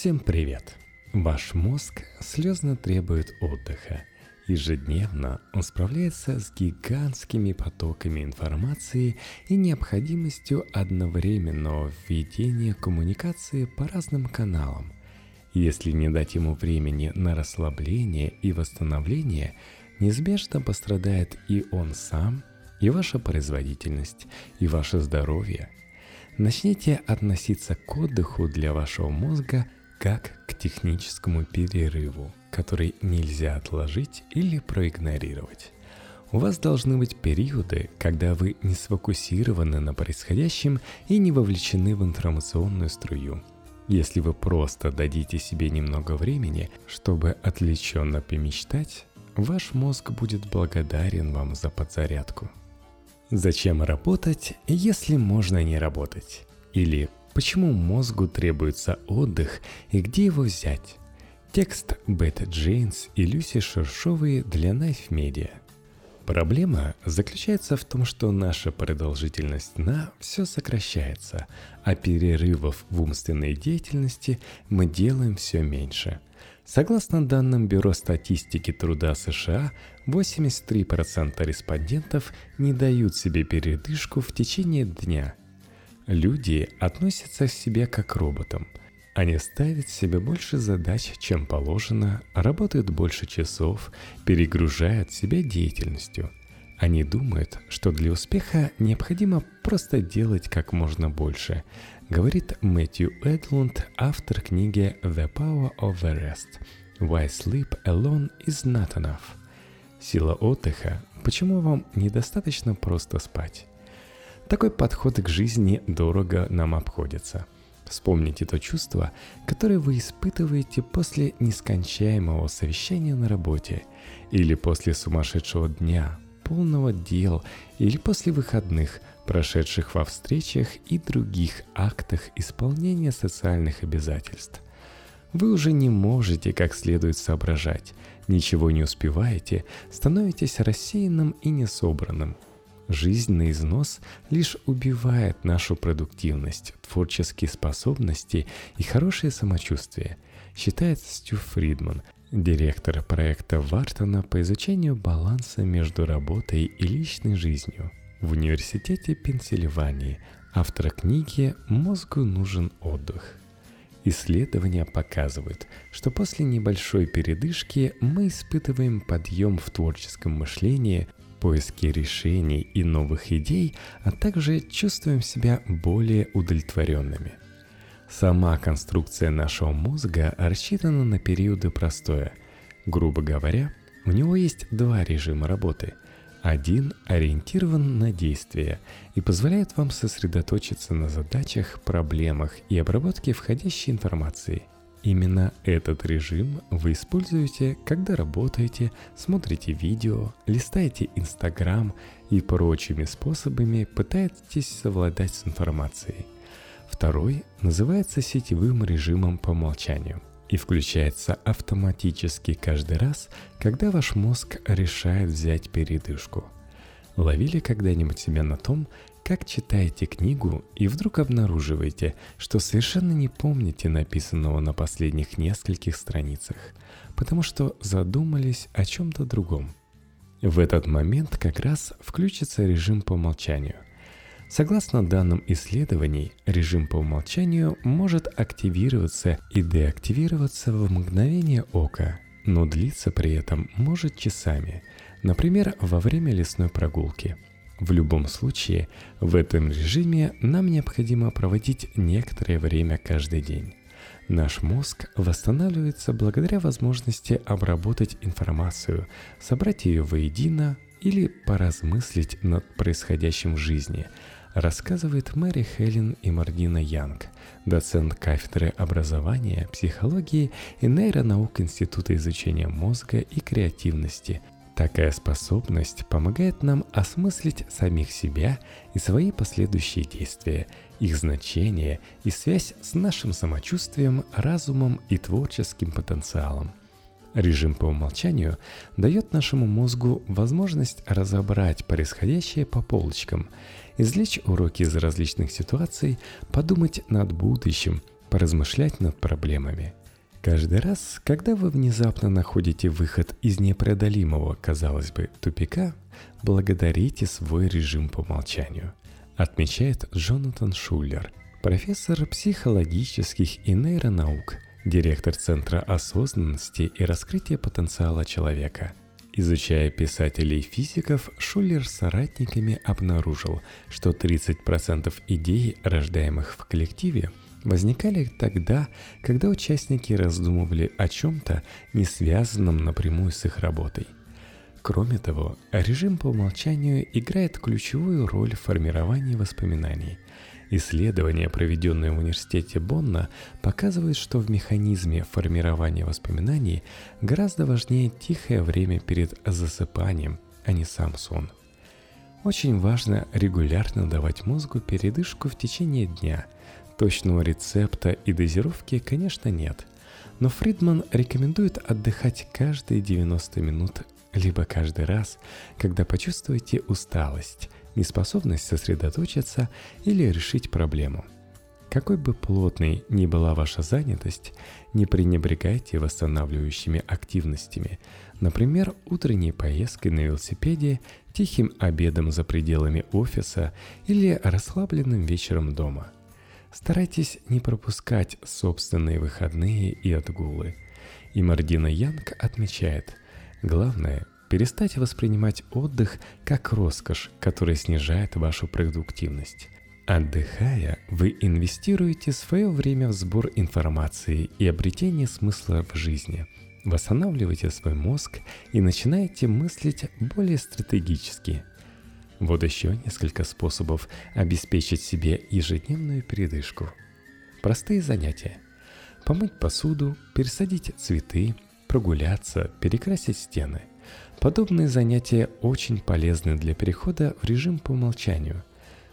Всем привет! Ваш мозг слезно требует отдыха. Ежедневно он справляется с гигантскими потоками информации и необходимостью одновременного введения коммуникации по разным каналам. Если не дать ему времени на расслабление и восстановление, неизбежно пострадает и он сам, и ваша производительность, и ваше здоровье. Начните относиться к отдыху для вашего мозга как к техническому перерыву – который нельзя отложить или проигнорировать. У вас должны быть периоды, когда вы не сфокусированы на происходящем и не вовлечены в информационную струю. Если вы просто дадите себе немного времени, чтобы отвлеченно помечтать, ваш мозг будет благодарен вам за подзарядку. Зачем работать, если можно не работать? Или почему мозгу требуется отдых и где его взять? Текст Бет Джейнс и Люси Шершовой для Knife Media. Проблема заключается в том, что наша продолжительность сна все сокращается, а перерывов в умственной деятельности мы делаем все меньше. Согласно данным Бюро статистики труда США, 83% респондентов не дают себе передышку в течение дня. Люди относятся к себе как к роботам – они ставят себе больше задач, чем положено, работают больше часов, перегружают себя деятельностью. Они думают, что для успеха необходимо просто делать как можно больше, говорит Мэтью Эдлунд, автор книги The Power of the Rest. Why Sleep Alone is Not Enough. Сила отдыха. Почему вам недостаточно просто спать? Такой подход к жизни дорого нам обходится – Вспомните то чувство, которое вы испытываете после нескончаемого совещания на работе, или после сумасшедшего дня, полного дел, или после выходных, прошедших во встречах и других актах исполнения социальных обязательств. Вы уже не можете как следует соображать, ничего не успеваете, становитесь рассеянным и несобранным – Жизнь на износ лишь убивает нашу продуктивность, творческие способности и хорошее самочувствие, считает Стю Фридман, директор проекта Вартона по изучению баланса между работой и личной жизнью в Университете Пенсильвании, автора книги «Мозгу нужен отдых». Исследования показывают, что после небольшой передышки мы испытываем подъем в творческом мышлении, поиске решений и новых идей, а также чувствуем себя более удовлетворенными. Сама конструкция нашего мозга рассчитана на периоды простоя. Грубо говоря, у него есть два режима работы. Один ориентирован на действие и позволяет вам сосредоточиться на задачах, проблемах и обработке входящей информации – Именно этот режим вы используете, когда работаете, смотрите видео, листаете Инстаграм и прочими способами пытаетесь совладать с информацией. Второй называется сетевым режимом по умолчанию и включается автоматически каждый раз, когда ваш мозг решает взять передышку. Ловили когда-нибудь себя на том, как читаете книгу и вдруг обнаруживаете, что совершенно не помните написанного на последних нескольких страницах, потому что задумались о чем-то другом. В этот момент как раз включится режим по умолчанию. Согласно данным исследований, режим по умолчанию может активироваться и деактивироваться в мгновение ока, но длиться при этом может часами, например, во время лесной прогулки – в любом случае, в этом режиме нам необходимо проводить некоторое время каждый день. Наш мозг восстанавливается благодаря возможности обработать информацию, собрать ее воедино или поразмыслить над происходящим в жизни, рассказывает Мэри Хелен и Мардина Янг, доцент кафедры образования, психологии и нейронаук Института изучения мозга и креативности – Такая способность помогает нам осмыслить самих себя и свои последующие действия, их значение и связь с нашим самочувствием, разумом и творческим потенциалом. Режим по умолчанию дает нашему мозгу возможность разобрать происходящее по полочкам, извлечь уроки из различных ситуаций, подумать над будущим, поразмышлять над проблемами. Каждый раз, когда вы внезапно находите выход из непреодолимого, казалось бы, тупика, благодарите свой режим по умолчанию, отмечает Джонатан Шуллер, профессор психологических и нейронаук, директор Центра осознанности и раскрытия потенциала человека – Изучая писателей и физиков, Шулер с соратниками обнаружил, что 30% идей, рождаемых в коллективе, возникали тогда, когда участники раздумывали о чем-то, не связанном напрямую с их работой. Кроме того, режим по умолчанию играет ключевую роль в формировании воспоминаний – Исследования, проведенные в университете Бонна, показывают, что в механизме формирования воспоминаний гораздо важнее тихое время перед засыпанием, а не сам сон. Очень важно регулярно давать мозгу передышку в течение дня. Точного рецепта и дозировки, конечно, нет. Но Фридман рекомендует отдыхать каждые 90 минут, либо каждый раз, когда почувствуете усталость – неспособность сосредоточиться или решить проблему. Какой бы плотной ни была ваша занятость, не пренебрегайте восстанавливающими активностями, например, утренней поездкой на велосипеде, тихим обедом за пределами офиса или расслабленным вечером дома. Старайтесь не пропускать собственные выходные и отгулы. И Мардина Янг отмечает, главное Перестать воспринимать отдых как роскошь, которая снижает вашу продуктивность. Отдыхая, вы инвестируете свое время в сбор информации и обретение смысла в жизни. Восстанавливаете свой мозг и начинаете мыслить более стратегически. Вот еще несколько способов обеспечить себе ежедневную передышку. Простые занятия. Помыть посуду, пересадить цветы, прогуляться, перекрасить стены. Подобные занятия очень полезны для перехода в режим по умолчанию.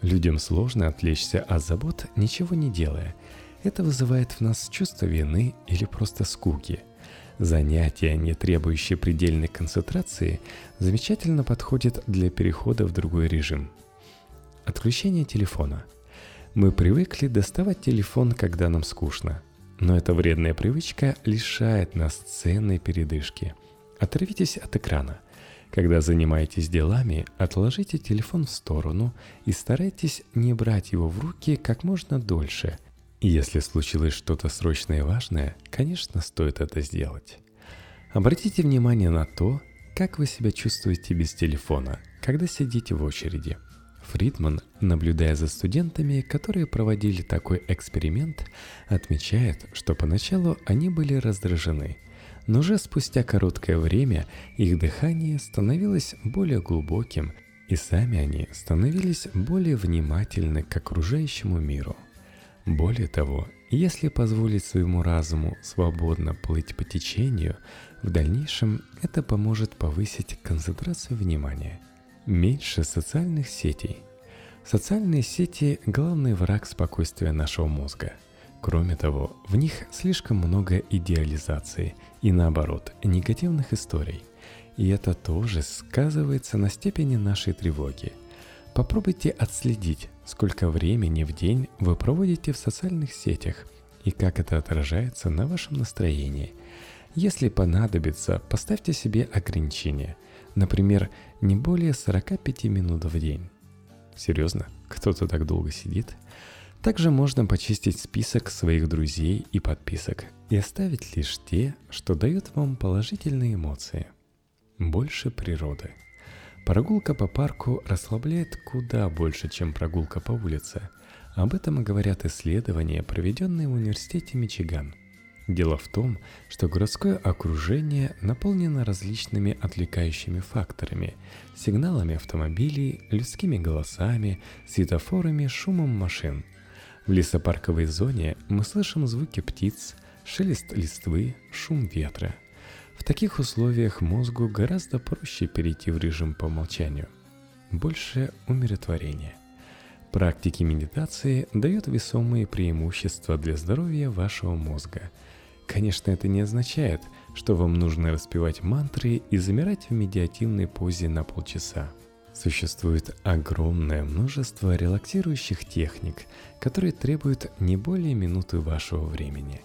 Людям сложно отвлечься от забот, ничего не делая. Это вызывает в нас чувство вины или просто скуки. Занятия, не требующие предельной концентрации, замечательно подходят для перехода в другой режим. Отключение телефона. Мы привыкли доставать телефон, когда нам скучно. Но эта вредная привычка лишает нас ценной передышки – Оторвитесь от экрана. Когда занимаетесь делами, отложите телефон в сторону и старайтесь не брать его в руки как можно дольше. Если случилось что-то срочное и важное, конечно, стоит это сделать. Обратите внимание на то, как вы себя чувствуете без телефона, когда сидите в очереди. Фридман, наблюдая за студентами, которые проводили такой эксперимент, отмечает, что поначалу они были раздражены – но уже спустя короткое время их дыхание становилось более глубоким, и сами они становились более внимательны к окружающему миру. Более того, если позволить своему разуму свободно плыть по течению, в дальнейшем это поможет повысить концентрацию внимания. Меньше социальных сетей. Социальные сети – главный враг спокойствия нашего мозга – Кроме того, в них слишком много идеализации и наоборот, негативных историй. И это тоже сказывается на степени нашей тревоги. Попробуйте отследить, сколько времени в день вы проводите в социальных сетях и как это отражается на вашем настроении. Если понадобится, поставьте себе ограничение. Например, не более 45 минут в день. Серьезно? Кто-то так долго сидит? Также можно почистить список своих друзей и подписок и оставить лишь те, что дают вам положительные эмоции. Больше природы. Прогулка по парку расслабляет куда больше, чем прогулка по улице. Об этом говорят исследования, проведенные в университете Мичиган. Дело в том, что городское окружение наполнено различными отвлекающими факторами, сигналами автомобилей, людскими голосами, светофорами, шумом машин – в лесопарковой зоне мы слышим звуки птиц, шелест листвы, шум ветра. В таких условиях мозгу гораздо проще перейти в режим по умолчанию. Больше умиротворения. Практики медитации дают весомые преимущества для здоровья вашего мозга. Конечно, это не означает, что вам нужно распевать мантры и замирать в медиативной позе на полчаса – Существует огромное множество релаксирующих техник, которые требуют не более минуты вашего времени.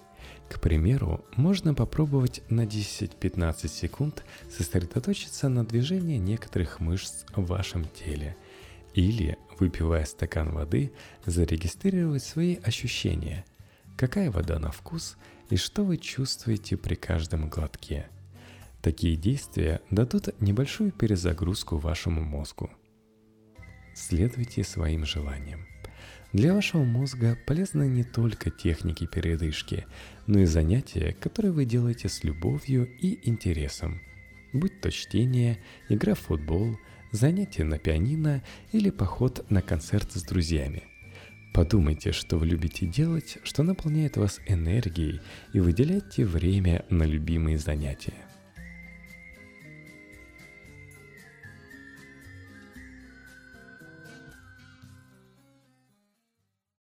К примеру, можно попробовать на 10-15 секунд сосредоточиться на движении некоторых мышц в вашем теле. Или, выпивая стакан воды, зарегистрировать свои ощущения. Какая вода на вкус и что вы чувствуете при каждом глотке – Такие действия дадут небольшую перезагрузку вашему мозгу. Следуйте своим желаниям. Для вашего мозга полезны не только техники передышки, но и занятия, которые вы делаете с любовью и интересом. Будь то чтение, игра в футбол, занятие на пианино или поход на концерт с друзьями. Подумайте, что вы любите делать, что наполняет вас энергией, и выделяйте время на любимые занятия.